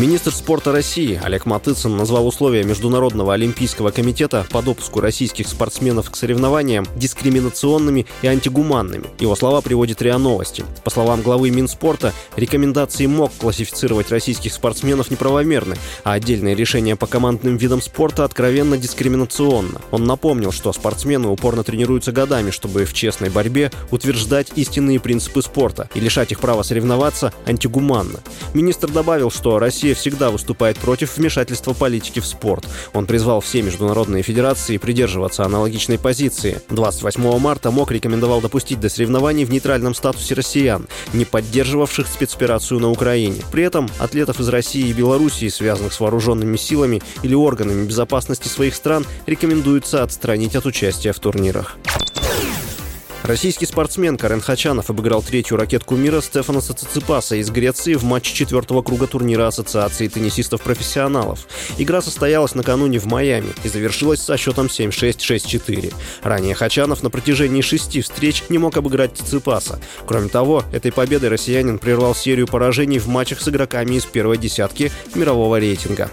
Министр спорта России Олег Матыцын назвал условия Международного олимпийского комитета по допуску российских спортсменов к соревнованиям дискриминационными и антигуманными. Его слова приводит РИА Новости. По словам главы Минспорта, рекомендации МОК классифицировать российских спортсменов неправомерны, а отдельные решения по командным видам спорта откровенно дискриминационно. Он напомнил, что спортсмены упорно тренируются годами, чтобы в честной борьбе утверждать истинные принципы спорта и лишать их права соревноваться антигуманно. Министр добавил, что Россия Россия всегда выступает против вмешательства политики в спорт. Он призвал все международные федерации придерживаться аналогичной позиции. 28 марта МОК рекомендовал допустить до соревнований в нейтральном статусе россиян, не поддерживавших спецоперацию на Украине. При этом атлетов из России и Белоруссии, связанных с вооруженными силами или органами безопасности своих стран, рекомендуется отстранить от участия в турнирах. Российский спортсмен Карен Хачанов обыграл третью ракетку мира Стефана Циципаса из Греции в матче четвертого круга турнира Ассоциации теннисистов-профессионалов. Игра состоялась накануне в Майами и завершилась со счетом 7-6, 6-4. Ранее Хачанов на протяжении шести встреч не мог обыграть Циципаса. Кроме того, этой победой россиянин прервал серию поражений в матчах с игроками из первой десятки мирового рейтинга.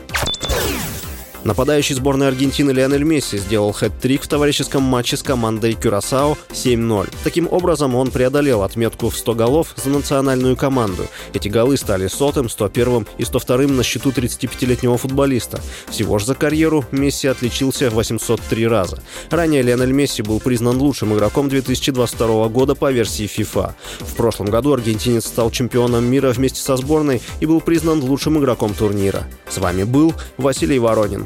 Нападающий сборной Аргентины Лионель Месси сделал хэт-трик в товарищеском матче с командой Кюрасао 7-0. Таким образом, он преодолел отметку в 100 голов за национальную команду. Эти голы стали сотым, 101 и 102 на счету 35-летнего футболиста. Всего же за карьеру Месси отличился 803 раза. Ранее Лионель Месси был признан лучшим игроком 2022 года по версии FIFA. В прошлом году аргентинец стал чемпионом мира вместе со сборной и был признан лучшим игроком турнира. С вами был Василий Воронин.